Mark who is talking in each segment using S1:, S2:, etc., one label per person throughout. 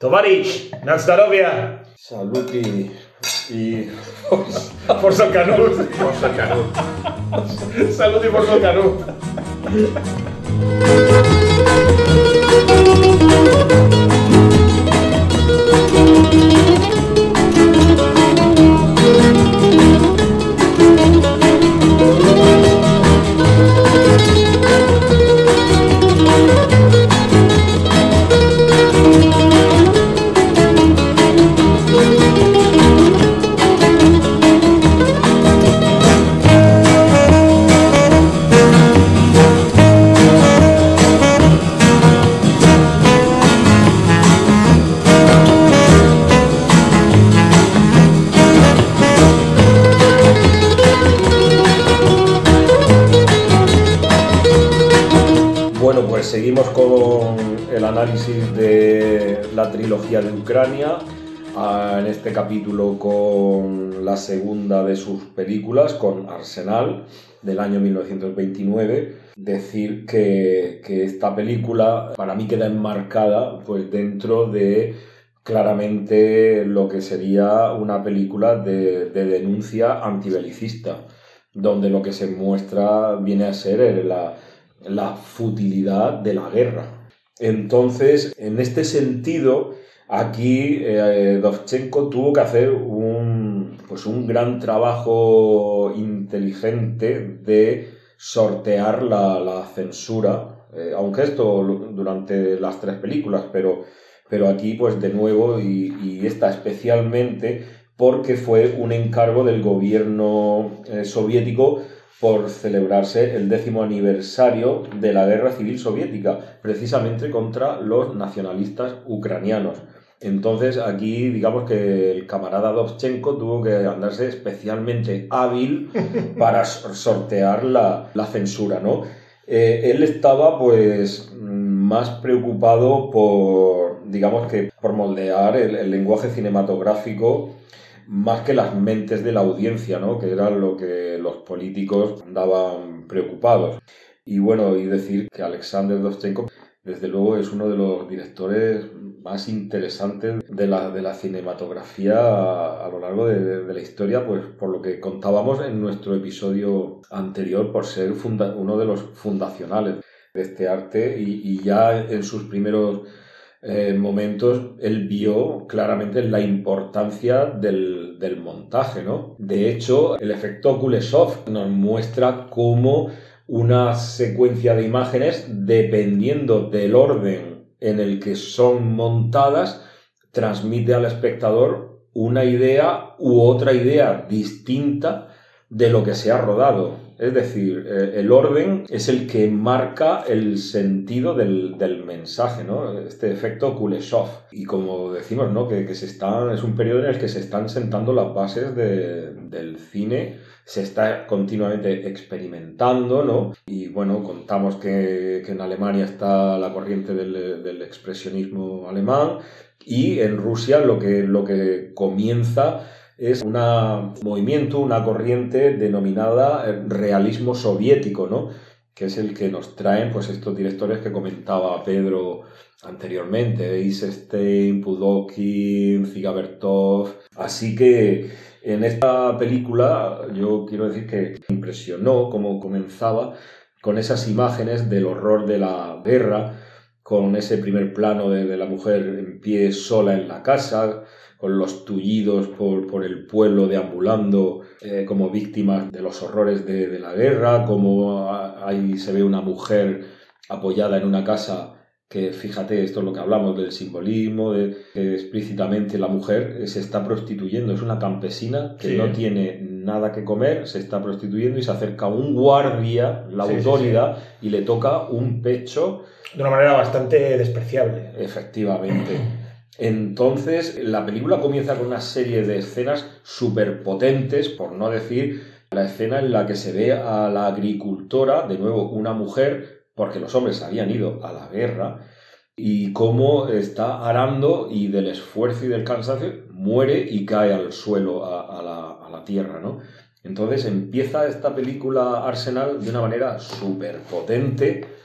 S1: Tovarich, Nastarovia,
S2: Saluti y
S1: Forza Canut.
S3: Forza Canut.
S1: Salud y Forza Canut. Ucrania. Ah, En este capítulo con la segunda de sus películas, con Arsenal, del año 1929. Decir que, que esta película para mí queda enmarcada pues, dentro de claramente lo que sería una película de, de denuncia antibelicista, donde lo que se muestra viene a ser la, la futilidad de la guerra. Entonces, en este sentido, aquí eh, Dovchenko tuvo que hacer un, pues un gran trabajo inteligente de sortear la, la censura, eh, aunque esto durante las tres películas, pero, pero aquí pues de nuevo y, y esta especialmente porque fue un encargo del gobierno eh, soviético por celebrarse el décimo aniversario de la guerra civil soviética, precisamente contra los nacionalistas ucranianos. Entonces aquí digamos que el camarada Dovchenko tuvo que andarse especialmente hábil para sortear la, la censura, ¿no? Eh, él estaba pues más preocupado por, digamos que, por moldear el, el lenguaje cinematográfico más que las mentes de la audiencia, ¿no? Que era lo que los políticos andaban preocupados. Y bueno, y decir que Alexander Dovchenko, desde luego, es uno de los directores más interesantes de la, de la cinematografía a, lo largo de, de- la historia, pues por lo que contábamos en nuestro episodio anterior, por ser uno de los fundacionales de este arte y, y ya en sus primeros eh, momentos él vio claramente la importancia del, del montaje, ¿no? De hecho, el efecto Kuleshov nos muestra cómo una secuencia de imágenes, dependiendo del orden en el que son montadas, transmite al espectador una idea u otra idea distinta de lo que se ha rodado. Es decir, eh, el orden es el que marca el sentido del, del mensaje, ¿no? Este efecto Kuleshov. Y como decimos, ¿no? Que, que se están, es un periodo en el que se están sentando las bases de- del cine, se está continuamente experimentando, ¿no? Y bueno, contamos que, que en Alemania está la corriente del, del expresionismo alemán y en Rusia lo que, lo que comienza es un movimiento, una corriente denominada eh, realismo soviético, ¿no? Que es el que nos traen pues, estos directores que comentaba Pedro anteriormente, Eisenstein, Pudovkin, Zigabertov. Así que en esta película yo quiero decir que me impresionó cómo comenzaba con esas imágenes del horror de la guerra, con ese primer plano de, de la mujer en pie sola en la casa, con los tullidos por, por el pueblo deambulando eh, como víctimas de los horrores de, de la guerra, como ahí se ve una mujer apoyada en una casa que, fíjate, esto es lo que hablamos del simbolismo, de que explícitamente la mujer se está prostituyendo, es una campesina que
S3: Sí.
S1: no tiene nada que comer, se está prostituyendo y se acerca un guardia, la
S3: Sí, sí,
S1: autoridad, y le toca un pecho
S3: De una manera bastante despreciable.
S1: Efectivamente. Entonces, la película comienza con una serie de escenas súper potentes, por no decir la escena en la que se ve a la agricultora, de nuevo una mujer, porque los hombres habían ido a la guerra, y cómo está arando y del esfuerzo y del cansancio muere y cae al suelo, a, la tierra, ¿no? Entonces empieza esta película Arsenal de una manera súper potente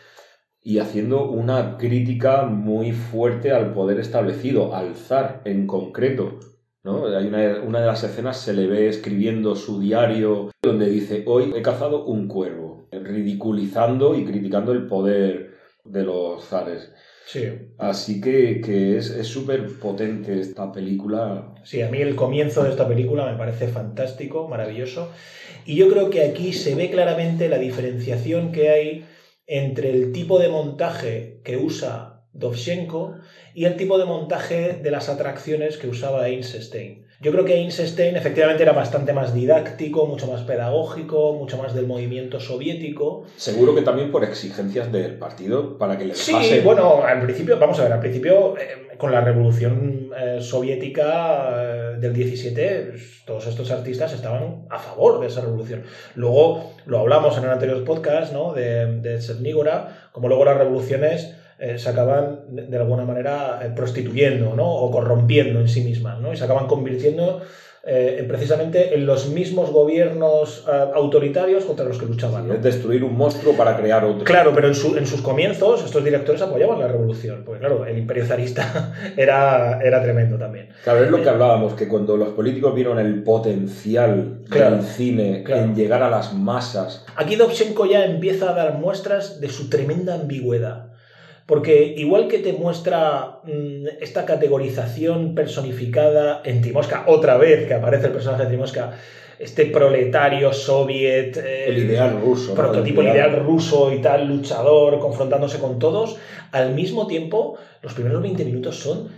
S1: y haciendo una crítica muy fuerte al poder establecido, al zar en concreto. ¿no? Hay una, una de las escenas se le ve escribiendo su diario donde dice, hoy he cazado un cuervo, ridiculizando y criticando el poder de los zares.
S3: Sí.
S1: Así que, que es súper potente esta película.
S3: Sí, a mí el comienzo de esta película me parece fantástico, maravilloso. Y yo creo que aquí se ve claramente la diferenciación que hay entre el tipo de montaje que usa Dovchenko y el tipo de montaje de las atracciones que usaba Einstein. Yo creo que Einstein efectivamente era bastante más didáctico, mucho más pedagógico, mucho más del movimiento soviético.
S1: Seguro que también por exigencias del partido para que le
S3: Sí, bueno, al principio, vamos a ver, al principio eh, con la revolución eh, soviética eh, del 17, pues, todos estos artistas estaban a favor de esa revolución. Luego lo hablamos en el anterior podcast, ¿no? De, de como luego las revoluciones eh, se acaban de, alguna manera eh, prostituyendo ¿no? o corrompiendo en sí mismas ¿no? y se acaban convirtiendo eh, precisamente en los mismos gobiernos autoritarios contra los que luchaban.
S1: Es destruir un monstruo para crear otro.
S3: Claro, pero en, en, sus comienzos estos directores apoyaban la revolución, porque claro, el imperio zarista era, era tremendo también.
S1: Claro, es lo que hablábamos, que cuando los políticos vieron el potencial del cine en llegar a las masas...
S3: Aquí Dovchenko ya empieza a dar muestras de su tremenda ambigüedad. Porque igual que te muestra mm, esta categorización personificada en Timosca, otra vez que aparece el personaje de Timosca, este proletario soviet,
S1: eh, el ideal ruso,
S3: prototipo el ideal... ruso y tal, luchador, confrontándose con todos, al mismo tiempo, los primeros 20 minutos son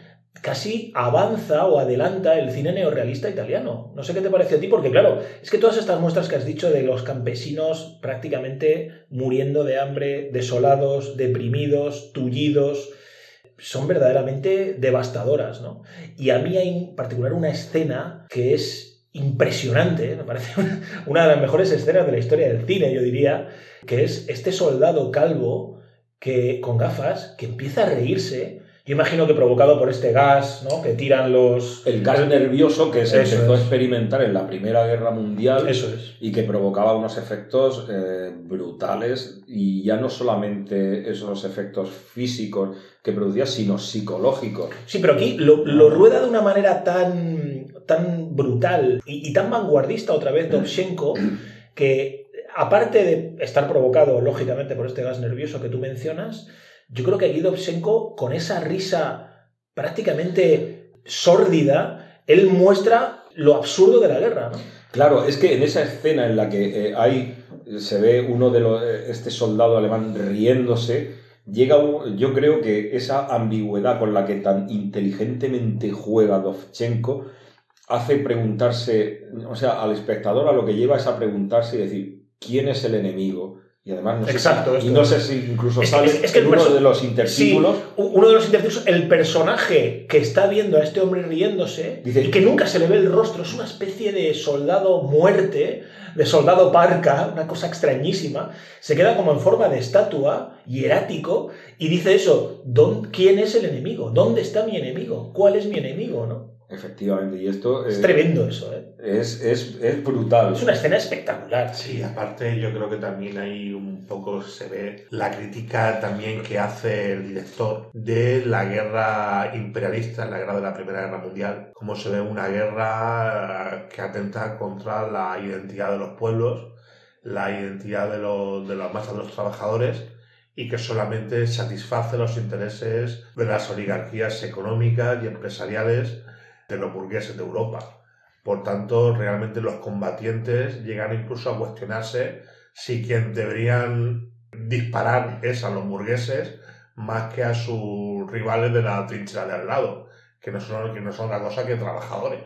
S3: casi avanza o adelanta el cine neorrealista italiano. No sé qué te parece a ti, porque claro, es que todas estas muestras que has dicho de los campesinos prácticamente muriendo de hambre, desolados, deprimidos, tullidos, son verdaderamente devastadoras, ¿no? Y a mí hay en particular una escena que es impresionante, me parece una de las mejores escenas de la historia del cine, yo diría, que es este soldado calvo que con gafas que empieza a reírse yo imagino que provocado por este gas, ¿no? Que tiran los...
S1: El gas nervioso que se empezó a experimentar en la Primera Guerra Mundial.
S3: Eso es.
S1: Y que provocaba unos efectos eh, brutales. Y ya no solamente esos efectos físicos que producía, sino psicológicos.
S3: Sí, pero aquí lo, rueda de una manera tan, tan brutal y, y tan vanguardista otra vez Dovchenko que aparte de estar provocado, lógicamente, por este gas nervioso que tú mencionas, yo creo que Guido con esa risa prácticamente sórdida, él muestra lo absurdo de la guerra, ¿no?
S1: Claro, es que en esa escena en la que eh, hay, se ve uno de los, eh, este soldado alemán riéndose, llega yo creo que esa ambigüedad con la que tan inteligentemente juega Dovchenko hace preguntarse, o sea, al espectador a lo que lleva es a preguntarse y decir, ¿quién es el enemigo? Y además, no
S3: Exacto,
S1: sé, y no sé si incluso sale es, que uno de los intertítulos.
S3: uno de los intertítulos, el personaje que está viendo a este hombre riéndose y que nunca se le ve el rostro, es una especie de soldado muerte, de soldado parca, una cosa extrañísima. Se queda como en forma de estatua, hierático, y dice eso: ¿quién es el enemigo? ¿Dónde está mi enemigo? ¿Cuál es mi enemigo? ¿no?
S1: Efectivamente, y esto...
S3: Es tremendo eso, ¿eh?
S1: Es, es, es, brutal.
S3: Es una escena espectacular.
S4: Sí, aparte yo creo que también ahí un poco se ve la crítica también que hace el director de la guerra imperialista, la guerra de la Primera Guerra Mundial, como se ve una guerra que atenta contra la identidad de los pueblos, la identidad de, los, de las masas de los trabajadores y que solamente satisface los intereses de las oligarquías económicas y empresariales de los burgueses de Europa. Por tanto, realmente los combatientes llegan incluso a cuestionarse si quien deberían disparar es a los burgueses más que a sus rivales de la trinchera de al lado, que no son, que no son otra cosa que trabajadores.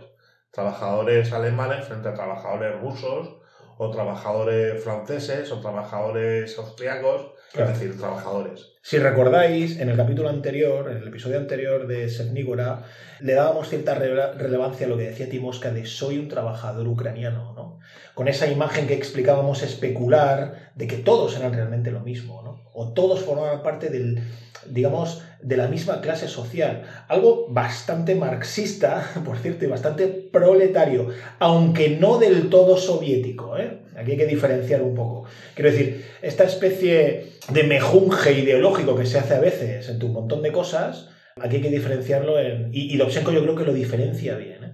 S4: Trabajadores alemanes frente a trabajadores rusos, o trabajadores franceses, o trabajadores austriacos, es decir, trabajadores.
S3: Si recordáis, en el capítulo anterior, en el episodio anterior de Sernígora, le dábamos cierta relevancia a lo que decía Timosca de soy un trabajador ucraniano, ¿no? Con esa imagen que explicábamos especular de que todos eran realmente lo mismo, ¿no? O todos formaban parte del, digamos, de la misma clase social. Algo bastante marxista, por cierto, y bastante proletario, aunque no del todo soviético, ¿eh? Aquí hay que diferenciar un poco. Quiero decir, esta especie de mejunje ideológico que se hace a veces entre un montón de cosas, aquí hay que diferenciarlo en... Y, y yo creo que lo diferencia bien. ¿eh?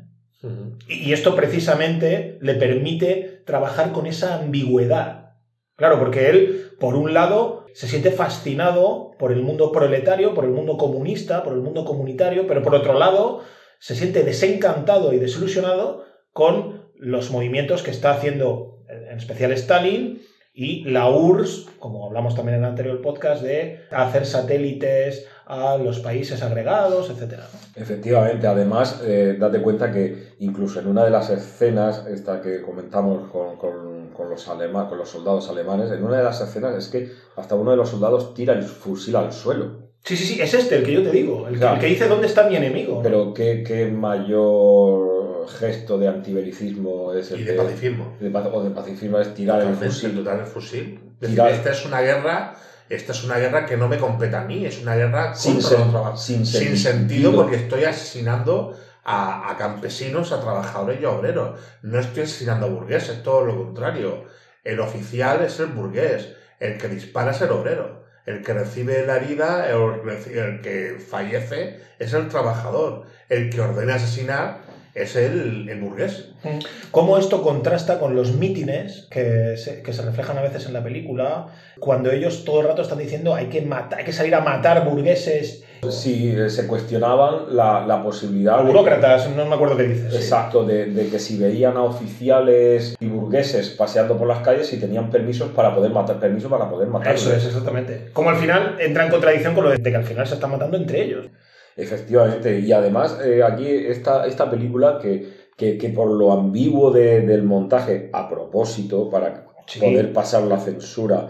S3: Y esto precisamente le permite trabajar con esa ambigüedad. Claro, porque él, por un lado, se siente fascinado por el mundo proletario, por el mundo comunista, por el mundo comunitario, pero por otro lado, se siente desencantado y desilusionado con los movimientos que está haciendo, en especial Stalin, y la URSS, como hablamos también en el anterior podcast, de hacer satélites a los países agregados, etc.
S1: Efectivamente, además, eh, date cuenta que incluso en una de las escenas, esta que comentamos con, con, con los alema, con los soldados alemanes, en una de las escenas es que hasta uno de los soldados tira el fusil al suelo.
S3: Sí, sí, sí, es este el que yo te digo, el, que, el que dice dónde está mi enemigo.
S1: Pero qué, qué mayor gesto de antibelicismo es el
S4: Y de
S1: que-
S4: pacifismo.
S1: de o de pacifismo es tirar el fusil.
S4: total el fusil. Decir,
S1: Tirar-
S4: esta es una guerra, esta es una guerra que no me compete a mí, es una guerra
S1: Sin sen- sin
S4: Sin
S1: sentido.
S4: sentido porque estoy asesinando a, a campesinos, a trabajadores y a obreros. No estoy asesinando a burgueses, todo lo contrario. El oficial es el burgués, el que dispara es el obrero. El que recibe la herida, el, el que fallece, es el trabajador. El que ordena asesinar es el, el burgués.
S3: Cómo esto contrasta con los mítines que se, que se reflejan a veces en la película, cuando ellos todo el rato están diciendo hay que, matar, hay que salir a matar burgueses
S1: Sí, se cuestionaban la, la posibilidad
S3: burócratas, no me acuerdo qué dices. sí.
S1: Exacto, de, de que si veían a oficiales y burgueses paseando por las calles, si tenían permisos para poder matar, permiso para poder matar.
S3: Eso es, exactamente. Como al final entra en contradicción con lo de que al final se están matando entre ellos.
S1: Efectivamente, y además eh, aquí esta, esta película que, que, que por lo ambiguo de- del montaje, a propósito, para
S3: Sí.
S1: poder pasar la censura,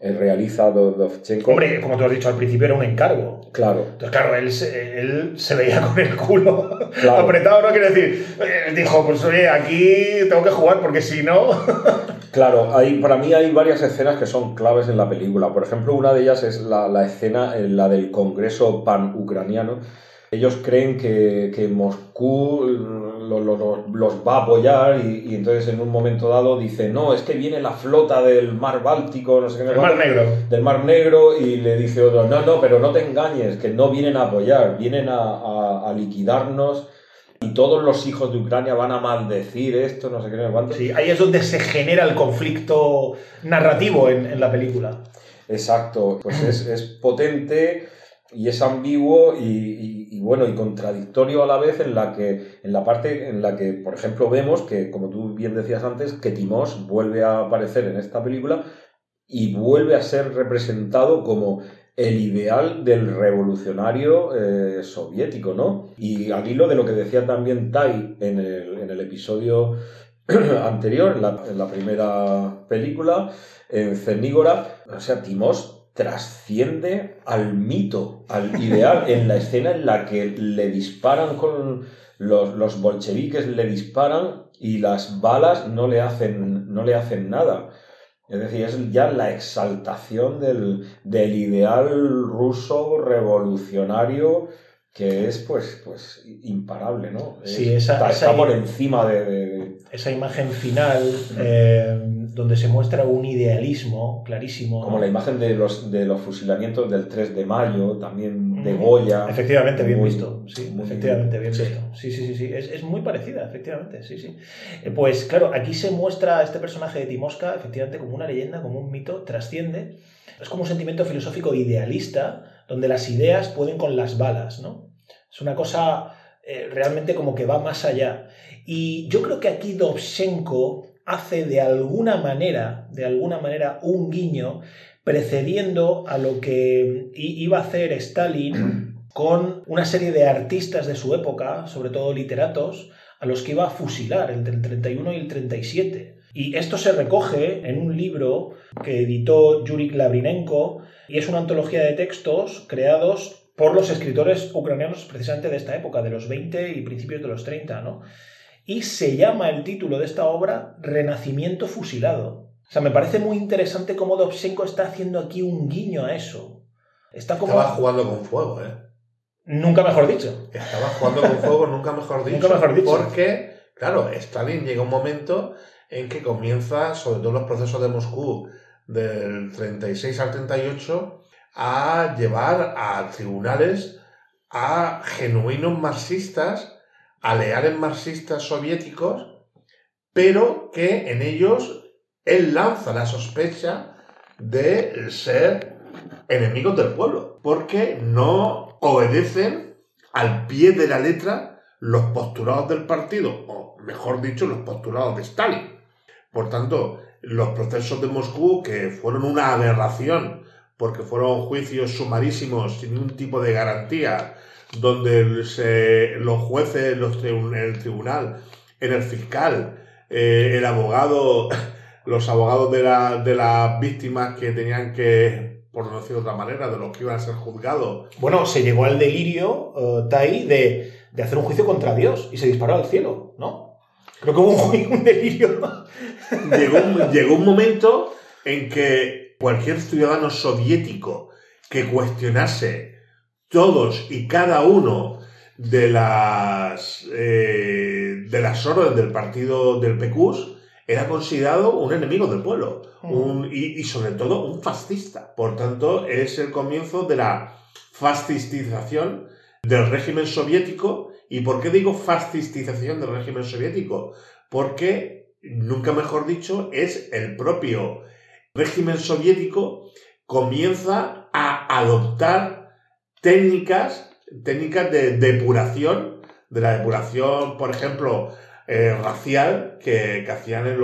S1: realiza Do- Dovchenko.
S3: Hombre, como tú has dicho al principio, era un encargo.
S1: Claro,
S3: Entonces, claro, él se, él se veía con el culo
S1: Claro.
S3: apretado, no quiere decir. eh, Dijo, pues oye, aquí tengo que jugar porque si no.
S1: Claro, hay, para mí hay varias escenas que son claves en la película. Por ejemplo, una de ellas es la, la escena, eh, la del Congreso pan-ucraniano. Ellos creen que, que Moscú lo- lo- lo- los va a apoyar y, y entonces en un momento dado dice, no, es que viene la flota del mar Báltico, no sé qué. no sé
S3: El mar negro.
S1: Del mar Negro y le dice otro, no, no, pero no te engañes, que no vienen a apoyar, vienen a, a- a liquidarnos y todos los hijos de Ucrania van a maldecir esto, no sé qué, no sé cuánto.
S3: Sí, ahí es donde se genera el conflicto narrativo en, en la película.
S1: Exacto, pues es, es potente y es ambiguo y, y- bueno y contradictorio a la vez en la que en la parte en la que por ejemplo vemos que como tú bien decías antes que Timós vuelve a aparecer en esta película y vuelve a ser representado como el ideal del revolucionario eh, soviético, ¿no? Y al hilo de lo que decía también Tai en el, en el episodio anterior, en la, en la primera película, en Cernígora, o sea, Timós trasciende al mito, al ideal, en la escena en la que le disparan con los, los bolcheviques, le disparan y las balas no le hacen, no le hacen nada. Es decir, es ya la exaltación del, del ideal ruso revolucionario que es pues, pues imparable, ¿no?
S3: Sí,
S1: Es-
S3: esa-
S1: está,
S3: esa
S1: está por encima de- de,
S3: Esa imagen final eh, donde se muestra un idealismo clarísimo.
S1: Como la imagen de los, de los fusilamientos del 3 de mayo, también de Goya.
S3: Efectivamente, bien
S1: Muy-
S3: visto. Sí,
S1: muy-
S3: efectivamente, bien
S4: sí.
S3: visto. Sí, sí, sí, sí. Es, es muy parecida, efectivamente. Sí, sí. Eh, Pues claro, aquí se muestra a este personaje de Timosca, efectivamente, como una leyenda, como un mito, trasciende. Es como un sentimiento filosófico idealista, donde las ideas pueden con las balas, ¿no? Es una cosa eh, realmente como que va más allá. Y yo creo que aquí Dovchenko hace de alguna manera, de alguna manera, un guiño precediendo a lo que iba a hacer Stalin con una serie de artistas de su época, sobre todo literatos, a los que iba a fusilar entre el 31 y el 37. Y esto se recoge en un libro que editó Yuri Labrinenko y es una antología de textos creados por los escritores ucranianos precisamente de esta época, de los 20 y principios de los 30, ¿no? Y se llama el título de esta obra Renacimiento fusilado. O sea, me parece muy interesante cómo Dovchenko está haciendo aquí un guiño a eso. Está como...
S4: Estaba jugando con fuego, ¿eh?
S3: Nunca mejor dicho.
S4: Estaba jugando con fuego, nunca mejor dicho.
S3: Nunca mejor dicho.
S4: Porque, claro, Stalin llega un momento en que comienza, sobre todo los procesos de Moscú del 36 al 38, a llevar a tribunales a genuinos marxistas, a leales marxistas soviéticos, pero que en ellos él lanza la sospecha de ser enemigos del pueblo, porque no obedecen al pie de la letra los postulados del partido, o mejor dicho, los postulados de Stalin. Por tanto, los procesos de Moscú, que fueron una aberración, porque fueron juicios sumarísimos sin ningún tipo de garantía, donde los jueces, los el tribunal, en el fiscal, eh, el abogado, los abogados de, la, de las víctimas que tenían que, por no decir de otra manera, de los que iban a ser juzgados.
S3: Bueno, se llegó al delirio, uh, Tai, de, de, hacer un juicio contra Dios y se disparó al cielo, ¿no? Creo que hubo un, un delirio.
S4: Llegó un, llegó un momento en que cualquier ciudadano soviético que cuestionase todos y cada uno de las, eh, de las órdenes del partido del PQS era considerado un enemigo del pueblo un, y, y, sobre todo un fascista. Por tanto, es el comienzo de la fascistización del régimen soviético. ¿Y por qué digo fascistización del régimen soviético? Porque, nunca mejor dicho, es el propio régimen soviético comienza a adoptar técnicas técnicas de depuración, de la depuración, por ejemplo, eh, racial, que, hacían en,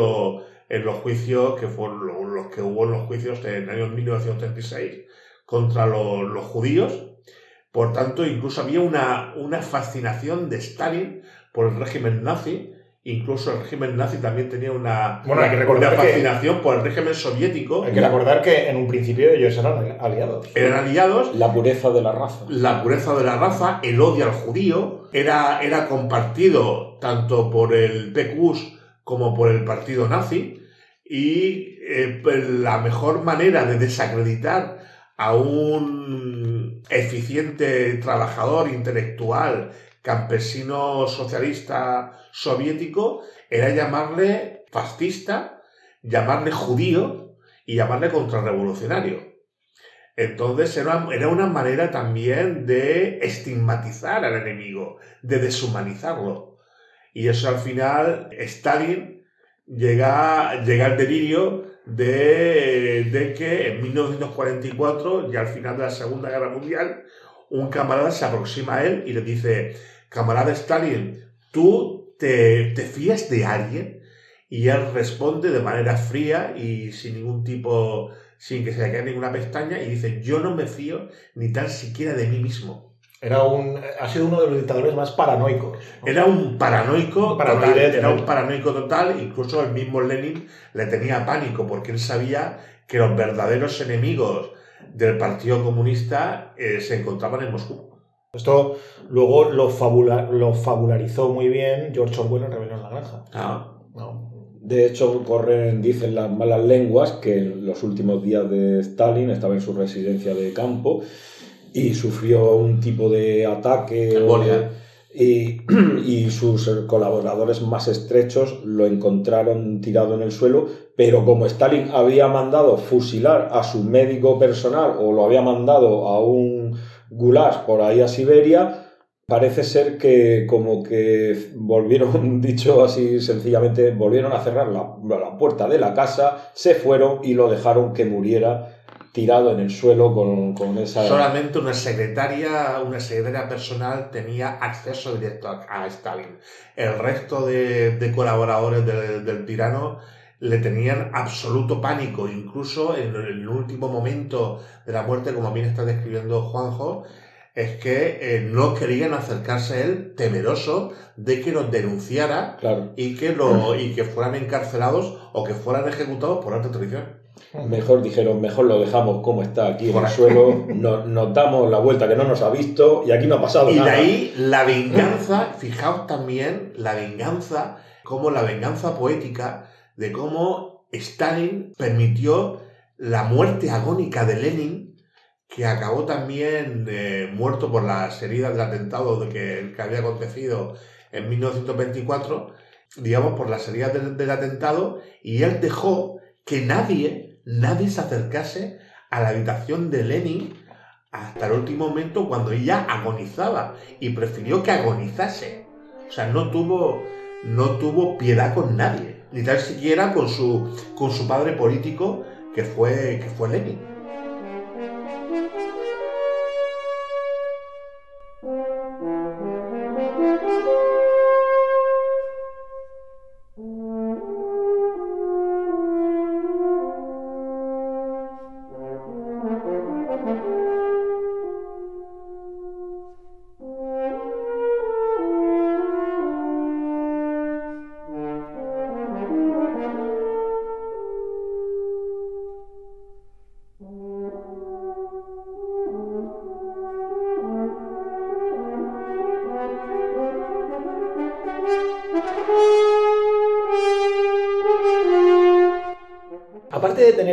S4: en, los juicios, que fueron los, que hubo en los juicios en el año 1936 contra los, judíos. Por tanto, incluso había una, una fascinación de Stalin por el régimen nazi, Incluso el régimen nazi también tenía una,
S3: bueno, hay que recordar
S4: fascinación por el régimen soviético.
S3: Hay que recordar que en un principio ellos eran aliados.
S4: Eran aliados.
S1: La pureza de la raza.
S4: La pureza de la raza, el odio al judío, era, era compartido tanto por el PQS como por el partido nazi. Y eh, la mejor manera de desacreditar a un eficiente trabajador intelectual campesino socialista soviético era llamarle fascista, llamarle judío y llamarle contrarrevolucionario. Entonces era, era una manera también de estigmatizar al enemigo, de deshumanizarlo. Y eso al final, Stalin llega, llega al delirio de, de, que en 1944, ya al final de la Segunda Guerra Mundial, un camarada se aproxima a él y le dice, camarada Stalin, ¿tú te, te fías de alguien? Y él responde de manera fría y sin ningún tipo, sin que se le caiga ninguna pestaña, y dice, yo no me fío ni tan siquiera de mí mismo.
S3: Era un, ha sido uno de los dictadores más paranoicos.
S4: Era un paranoico total, era un paranoico total, incluso el mismo Lenin le tenía pánico porque él sabía que los verdaderos enemigos del Partido Comunista eh, se encontraban en Moscú.
S3: Esto luego lo, lo fabularizó muy bien George Orwell en Rebelión en la Granja.
S4: Ah.
S1: De hecho, corren, dicen las malas lenguas que en los últimos días de Stalin estaba en su residencia de campo y sufrió un tipo de ataque. y, sus colaboradores más estrechos lo encontraron tirado en el suelo, pero como Stalin había mandado fusilar a su médico personal o lo había mandado a un gulag por ahí a Siberia, parece ser que como que volvieron, dicho así sencillamente, volvieron a cerrar la, la puerta de la casa, se fueron y lo dejaron que muriera tirado en el suelo con, con, esa...
S4: Solamente una secretaria, una secretaria personal tenía acceso directo a, Stalin. El resto de, de colaboradores del, del, tirano le tenían absoluto pánico. Incluso en el último momento de la muerte, como bien está describiendo Juanjo, es que eh, no querían acercarse a él temeroso de que los denunciara y, que lo, y que fueran encarcelados o que fueran ejecutados por alta traición.
S1: Mejor dijeron, mejor lo dejamos como está aquí en el suelo, nos, damos la vuelta que no nos ha visto y aquí no ha pasado
S4: nada.
S1: Y
S4: de ahí la venganza, fijaos también la venganza, como la venganza poética de cómo Stalin permitió la muerte agónica de Lenin, que acabó también eh, muerto por las heridas del atentado de que, que había acontecido en 1924 digamos, por la salida del, del atentado y él dejó que nadie, nadie se acercase a la habitación de Lenin hasta el último momento cuando ella agonizaba y prefirió que agonizase. O sea, no tuvo, no tuvo piedad con nadie, ni tan siquiera con su, con su padre político que fue, que fue Lenin.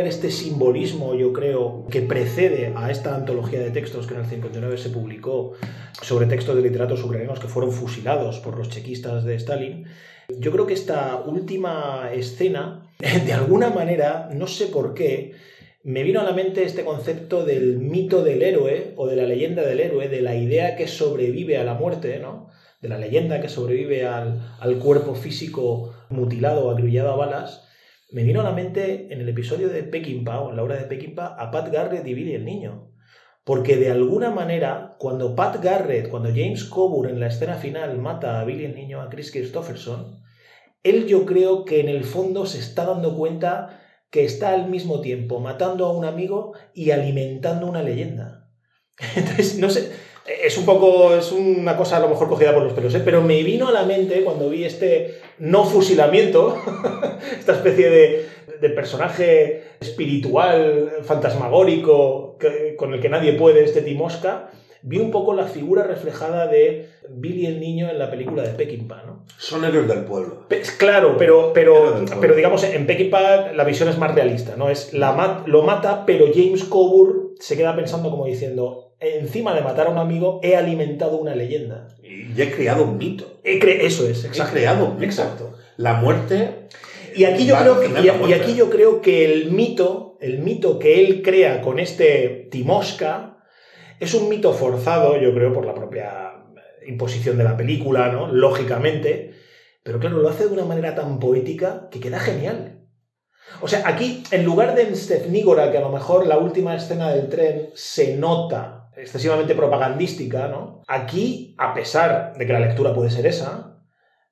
S3: Este simbolismo, yo creo, que precede a esta antología de textos que en el 59 se publicó sobre textos de literatos ucranianos que fueron fusilados por los chequistas de Stalin, yo creo que esta última escena, de alguna manera, no sé por qué, me vino a la mente este concepto del mito del héroe o de la leyenda del héroe, de la idea que sobrevive a la muerte, ¿no? de la leyenda que sobrevive al, al cuerpo físico mutilado o a balas, me vino a la mente en el episodio de Peckinpah, o en la obra de Peckinpah, a Pat Garrett y Billy el Niño. Porque de alguna manera, cuando Pat Garrett, cuando James Coburn en la escena final mata a Billy el Niño, a Chris Christopherson, él yo creo que en el fondo se está dando cuenta que está al mismo tiempo matando a un amigo y alimentando una leyenda. Entonces, no sé, es un poco, es una cosa a lo mejor cogida por los pelos, ¿eh? pero me vino a la mente cuando vi este no fusilamiento, esta especie de, de, personaje espiritual, fantasmagórico, que, con el que nadie puede, este Timosca, vi un poco la figura reflejada de Billy el Niño en la película de Peckinpah, ¿no?
S4: Son héroes del pueblo.
S3: Pe claro, pero, pero, pero digamos, en Peckinpah la visión es más realista, ¿no? Es la mat lo mata, pero James Coburn se queda pensando como diciendo, encima de matar a un amigo, he alimentado una leyenda.
S4: Y he creado un mito.
S3: He cre eso es, exacto.
S4: He creado un mito.
S3: Exacto.
S4: La muerte...
S3: Y aquí, yo creo que, y, y aquí yo creo que el mito, el mito que él crea con este Timosca, es un mito forzado, yo creo, por la propia imposición de la película, ¿no? Lógicamente. Pero claro, lo hace de una manera tan poética que queda genial. O sea, aquí, en lugar de en Stefnígora, que a lo mejor la última escena del tren se nota excesivamente propagandística, ¿no? Aquí, a pesar de que la lectura puede ser esa,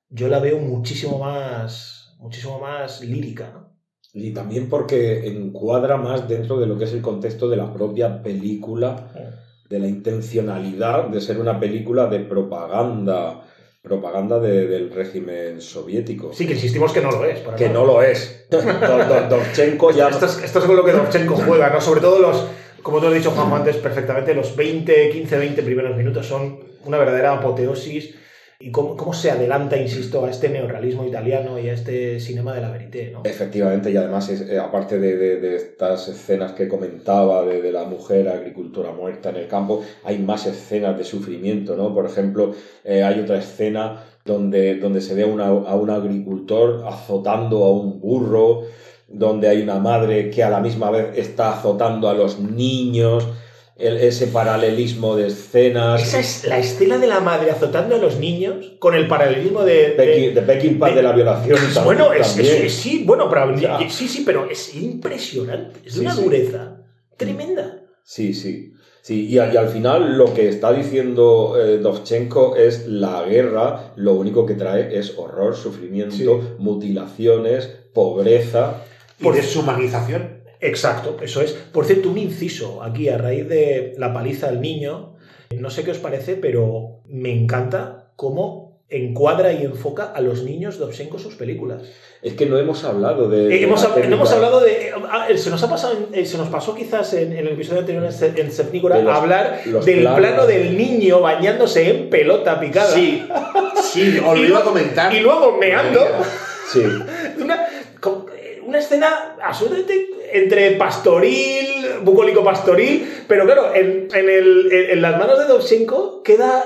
S3: yo la veo muchísimo más, muchísimo más lírica, ¿no?
S1: Y también porque encuadra más dentro de lo que es el contexto de la propia película, de la intencionalidad de ser una película de propaganda, propaganda de, del régimen soviético.
S3: Sí, que insistimos que no lo es.
S1: que no lo es. Dovchenko ya...
S3: Esto es, esto es con lo que Dovchenko juega, ¿no? Sobre todo los, como tú has dicho, Juan antes perfectamente, los 20, 15, 20 primeros minutos son una verdadera apoteosis y cómo, cómo, se adelanta, insisto, a este neorrealismo italiano y a este cinema de la verité, ¿no?
S1: Efectivamente, y además, es, eh, aparte de, de, de, estas escenas que comentaba de, de, la mujer agricultora muerta en el campo, hay más escenas de sufrimiento, ¿no? Por ejemplo, eh, hay otra escena donde, donde se ve una, a un agricultor azotando a un burro, donde hay una madre que a la misma vez está azotando a los niños el, ese paralelismo de escenas.
S3: Esa es la escena de la madre azotando a los niños con el paralelismo de.
S1: De, Peckinpah de, de, la violación.
S3: Es, bueno, es, es, sí, bueno, pero, sí, sí, pero es impresionante. Es de una dureza sí. tremenda.
S1: Sí, sí. Sí, y, y, al final lo que está diciendo eh, Dovchenko es la guerra, lo único que trae es horror, sufrimiento, mutilaciones, pobreza.
S4: Por deshumanización.
S3: Exacto, eso es. Por cierto, un inciso aquí a raíz de la paliza al niño. No sé qué os parece, pero me encanta cómo encuadra y enfoca a los niños Dovchenko sus películas.
S1: Es que no hemos hablado de.
S3: Eh, hemos, no hemos hablado de. Se nos ha pasado, se nos pasó quizás en, en el episodio anterior en Sepnígora los, hablar los del planos. plano del niño bañándose en pelota picada.
S4: Sí, sí, os lo iba a comentar.
S3: Y luego meando.
S1: Sí.
S3: Una, una escena absolutamente entre pastoril, bucólico pastoril, pero claro, en, en, el, en, en las manos de Dovchenko queda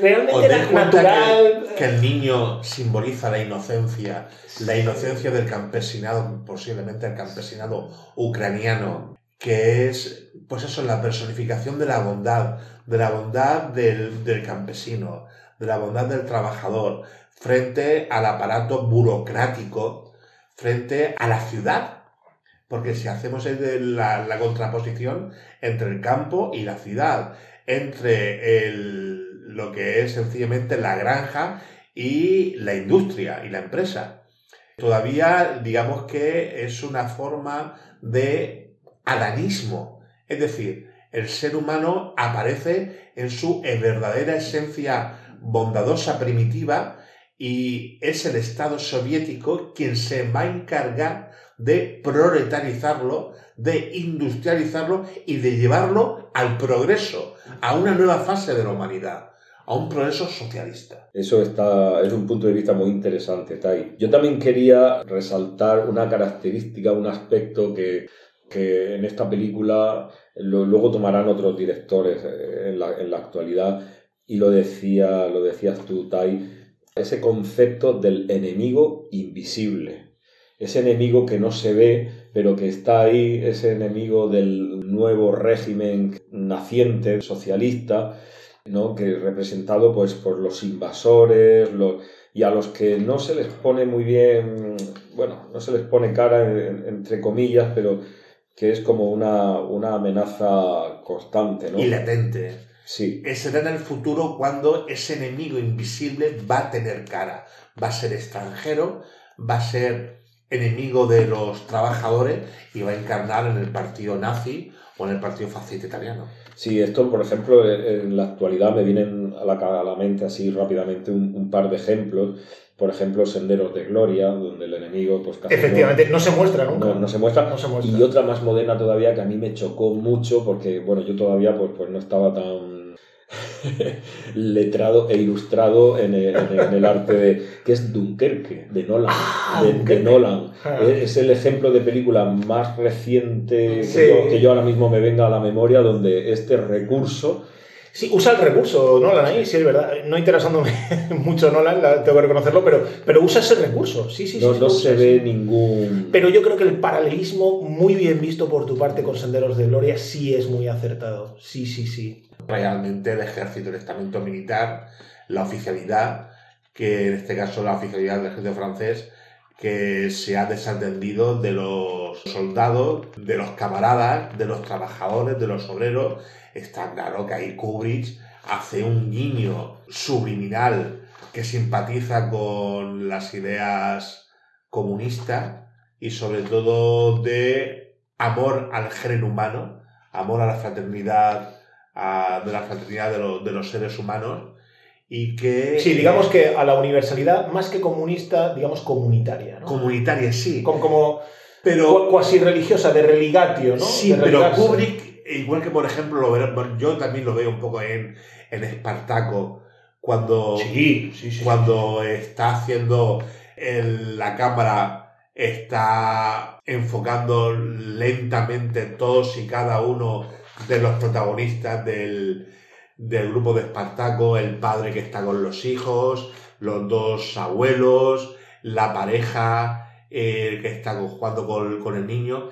S3: realmente
S4: ¿Os dais
S3: na-
S4: cuenta
S3: natural.
S4: que, que el niño simboliza la inocencia, la inocencia del campesinado, posiblemente el campesinado ucraniano, que es, pues eso, la personificación de la bondad, de la bondad del, del campesino, de la bondad del trabajador, frente al aparato burocrático, frente a la ciudad. Porque si hacemos la contraposición entre el campo y la ciudad, entre el, lo que es sencillamente la granja y la industria y la empresa. Todavía digamos que es una forma de adanismo, es decir, el ser humano aparece en su verdadera esencia bondadosa primitiva y es el Estado soviético quien se va a encargar de proletarizarlo, de industrializarlo y de llevarlo al progreso, a una nueva fase de la humanidad, a un progreso socialista.
S1: Eso está, es un punto de vista muy interesante, Tai. Yo también quería resaltar una característica, un aspecto que, que en esta película luego tomarán otros directores eh, en la, en la actualidad y lo, decía, lo decías tú, Tai, ese concepto del enemigo invisible. Ese enemigo que no se ve, pero que está ahí, ese enemigo del nuevo régimen naciente, socialista, ¿no? que representado pues por los invasores los, y a los que no se les pone muy bien, bueno, no se les pone cara en- entre comillas, pero que es como una, una amenaza constante, ¿no?
S4: Y latente.
S1: Sí,
S4: Eh, Será en el futuro cuando ese enemigo invisible va a tener cara. Va a ser extranjero, va a ser enemigo de los trabajadores y va a encarnar en el partido nazi o en el partido fascista italiano.
S1: sí, esto por ejemplo en la actualidad me vienen a la, a la mente así rápidamente un, un par de ejemplos. Por ejemplo, Senderos de Gloria, donde el enemigo pues casi no-
S3: Efectivamente, no se muestra nunca.
S1: no, no se muestra.
S3: No se muestra.
S1: Y otra más moderna todavía que a mí me chocó mucho porque, bueno, yo todavía pues, pues no estaba tan letrado e ilustrado en el, en el- en el arte de... que es Dunkerque, de Nolan.
S3: Ah,
S1: de. Nolan.
S3: Ah.
S1: Es el ejemplo de película más reciente que, yo, que yo ahora mismo me venga a la memoria donde este recurso...
S3: Sí, usa el recurso Nolan ahí, sí, es verdad. No interesándome mucho Nolan, la- tengo que reconocerlo, pero, pero usa ese recurso. Sí, sí,
S1: no
S3: sí.
S1: no se
S3: usa,
S1: ve
S3: sí.
S1: ningún...
S3: Pero yo creo que el paralelismo, muy bien visto por tu parte con Senderos de Gloria, sí es muy acertado. Sí, sí, sí.
S4: Realmente el ejército, el estamento militar, la oficialidad, que en este caso la oficialidad del ejército francés, que se ha desatendido de los soldados, de los camaradas, de los trabajadores, de los obreros. Está claro que ahí Kubrick hace un guiño subliminal que simpatiza con las ideas comunistas y sobre todo de amor al género humano, amor a la fraternidad, a- de la fraternidad de, los- de los seres humanos y que...
S3: Sí, digamos que a la universalidad, más que comunista, digamos comunitaria, ¿no?
S4: Comunitaria, sí.
S3: como, como
S4: Pero,
S3: cuasi religiosa, de religatio, ¿no?
S4: sí, pero. Kubrick, igual que por ejemplo, lo bueno, yo también lo veo un poco en, en Espartaco, cuando,
S3: Sí, sí, sí.
S4: cuando está haciendo el- la cámara, está enfocando lentamente todos y cada uno de los protagonistas del, del grupo de Espartaco, el padre que está con los hijos, los dos abuelos, la pareja eh, que está jugando con, con el niño.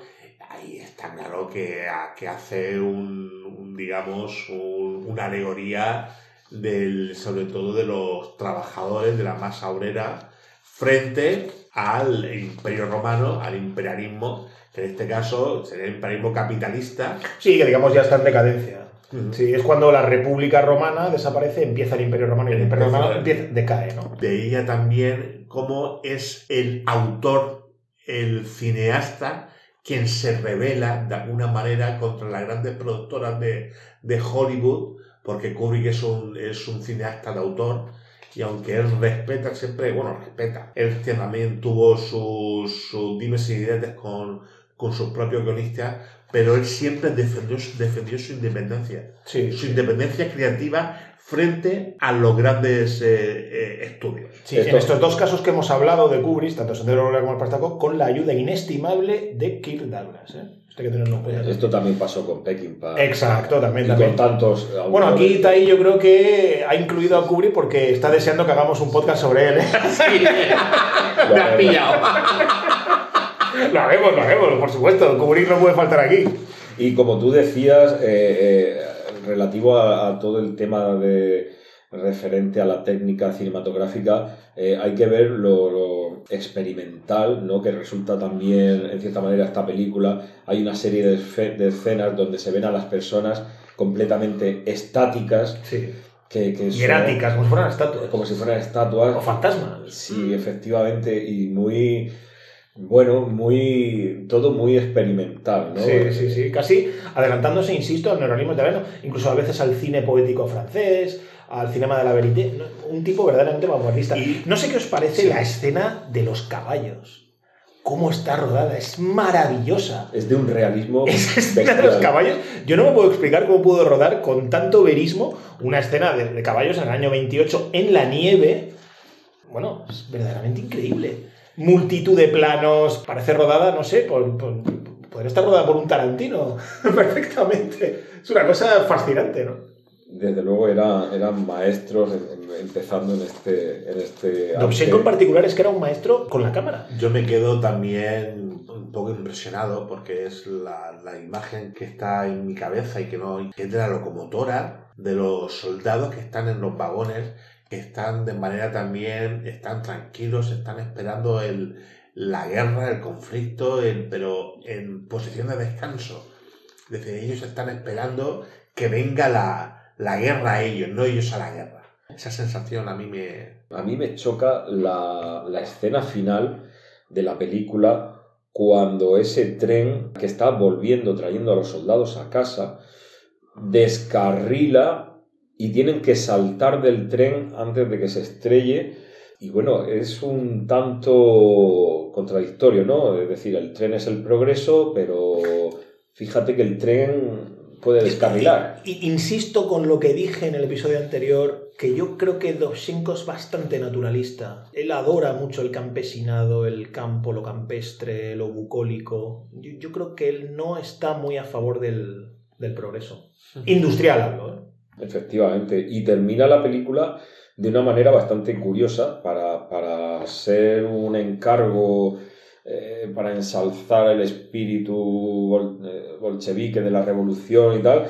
S4: Ahí está claro que, que hace un, un, digamos, un- una alegoría del, sobre todo de los trabajadores de la masa obrera frente al imperio romano, al imperialismo, que en este caso sería el imperialismo capitalista.
S3: Sí, que digamos ya está en decadencia. Sí, es cuando la República Romana desaparece, empieza el Imperio Romano y el Imperio Romano empieza, decae, ¿no?
S4: Veía también cómo es el autor, el cineasta, quien se revela de alguna manera contra las grandes productoras de, de Hollywood, porque Kubrick es un, es un cineasta de autor, y aunque él respeta siempre, bueno, respeta, él también tuvo sus, sus dimes y diretes con, con sus propios guionistas, pero él siempre defendió, su- defendió su independencia
S3: Sí,
S4: su independencia creativa frente a los grandes eh, eh, estudios.
S3: Sí, en estos dos casos que hemos hablado de Kubrick, tanto Sendero Gloria como el Partaco, con la ayuda inestimable de Kirk Douglas. ¿eh? Esto hay que tenerlo en cuenta.
S1: Esto también pasó con Peckinpah.
S3: Exacto, también.
S1: Y
S3: también.
S1: con tantos.
S3: Bueno, aquí Tai yo creo que ha incluido a Kubrick porque está deseando que hagamos un podcast sobre él. ¿eh?
S4: Me has pillado.
S3: lo haremos, lo haremos, por supuesto. Kubrick no puede faltar aquí.
S1: Y como tú decías, eh, eh, relativo a, a todo el tema de referente a la técnica cinematográfica, eh, hay que ver lo, lo experimental, ¿no? que resulta también, en cierta manera, esta película. Hay una serie de, de escenas donde se ven a las personas completamente estáticas,
S3: Sí.
S1: que, que son
S3: Hieráticas, como si fueran estatuas.
S1: como si fueran estatuas.
S3: O fantasmas.
S1: Sí, efectivamente, y muy, bueno, muy, todo muy experimental, ¿no?
S3: Sí, sí, sí. Casi adelantándose, insisto, al neorrealismo italiano, incluso a veces al cine poético francés, al cinema de la verité. Un tipo verdaderamente vanguardista.
S4: Y-
S3: No sé qué os parece
S1: Sí.
S3: la escena de los caballos. Cómo está rodada, es maravillosa.
S1: Es de un realismo
S3: Esa escena de los caballos, yo no me puedo explicar cómo pudo rodar con tanto verismo una escena de, de caballos en el año 28 en la nieve. Bueno, es verdaderamente increíble. Multitud de planos, parece rodada, no sé, por, por- podría estar rodada por un Tarantino perfectamente. Es una cosa fascinante, ¿no?
S1: Desde luego era, eran maestros em- em- empezando en este, en este
S3: en particular es que era un maestro con la cámara.
S4: Yo me quedo también un poco impresionado porque es la, la imagen que está en mi cabeza y que no que es de la locomotora de los soldados que están en los vagones están de manera también están tranquilos están esperando el, la guerra el conflicto pero en posición de descanso. Es decir ellos están esperando que venga la, la guerra a ellos no ellos a la guerra. Esa sensación a mí me
S1: A mí me choca la, la escena final de la película cuando ese tren que está volviendo, trayendo a los soldados a casa, descarrila y tienen que saltar del tren antes de que se estrelle. Y bueno, es un tanto contradictorio, ¿no? Es decir, el tren es el progreso, pero fíjate que el tren puede descarrilar.
S3: Insisto con lo que dije en el episodio anterior, que yo creo que Dovzhenko es bastante naturalista. Él adora mucho el campesinado, el campo, lo campestre, lo bucólico. Yo, yo creo que él no está muy a favor del, del progreso. Industrial hablo, ¿eh?
S1: Efectivamente, y termina la película de una manera bastante curiosa para, para ser un encargo eh, para ensalzar el espíritu eh, bolchevique de la revolución y tal,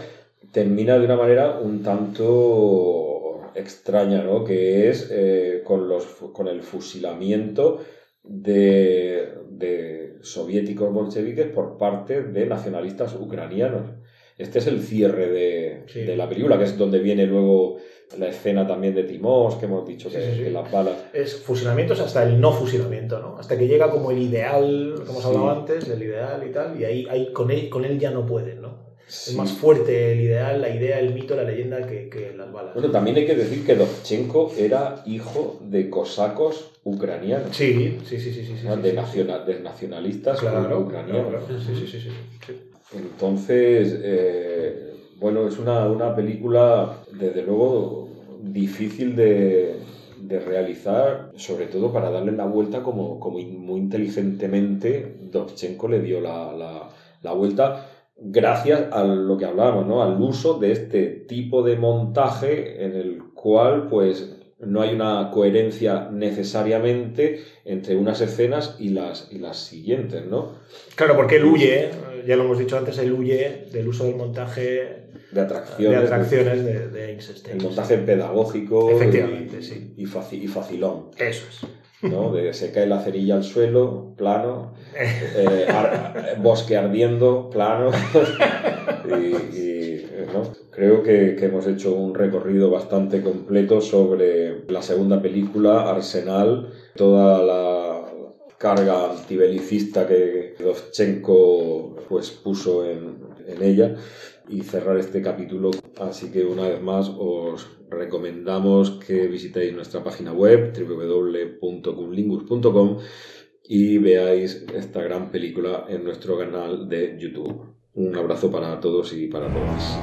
S1: termina de una manera un tanto extraña, ¿no? Que es eh, con, los, con el fusilamiento de, de soviéticos bolcheviques por parte de nacionalistas ucranianos. Este es el cierre de,
S3: Sí.
S1: de la película, que es donde viene luego la escena también de Timós, que hemos dicho que,
S3: Sí, sí, sí.
S1: que las balas.
S3: Es fusilamientos hasta el no fusilamiento, ¿no? Hasta que llega como el ideal, como hemos hablado antes, el ideal y tal, y ahí, ahí con, él, con él ya no pueden, ¿no?
S1: Sí.
S3: Es más fuerte el ideal, la idea, el mito, la leyenda que, que las balas.
S1: Bueno, también hay que decir que Dovchenko era hijo de cosacos ucranianos,
S3: Sí, sí, sí, sí, sí. sí,
S1: de,
S3: sí.
S1: naciona- de nacionalistas
S3: Claro,
S1: ucranianos.
S3: claro, claro. Sí, sí, sí, sí, sí.
S1: Entonces, eh, bueno, es una, una película, desde luego, difícil de, de realizar, sobre todo para darle la vuelta como, como muy inteligentemente Dovchenko le dio la, la- la vuelta gracias a lo que hablábamos, ¿no? Al uso de este tipo de montaje en el cual, pues, no hay una coherencia necesariamente entre unas escenas y las, y las siguientes, ¿no?
S3: Claro, porque él huye, ya lo hemos dicho antes, él huye del uso del montaje
S1: De atracciones.
S3: de atracciones de.
S1: El montaje pedagógico
S3: Efectivamente,
S1: y,
S3: sí.
S1: y, faci- y facilón,
S3: Eso es.
S1: ¿no? De se cae la cerilla al suelo, plano, eh, ar- bosque ardiendo, plano. y, y, ¿no? Creo que, que hemos hecho un recorrido bastante completo sobre la segunda película, Arsenal, toda la carga antibelicista que Dovchenko pues, puso en, en ella y cerrar este capítulo. Así que una vez más os recomendamos que visitéis nuestra página web www.cunlingus.com y veáis esta gran película en nuestro canal de YouTube. Un abrazo para todos y para todas.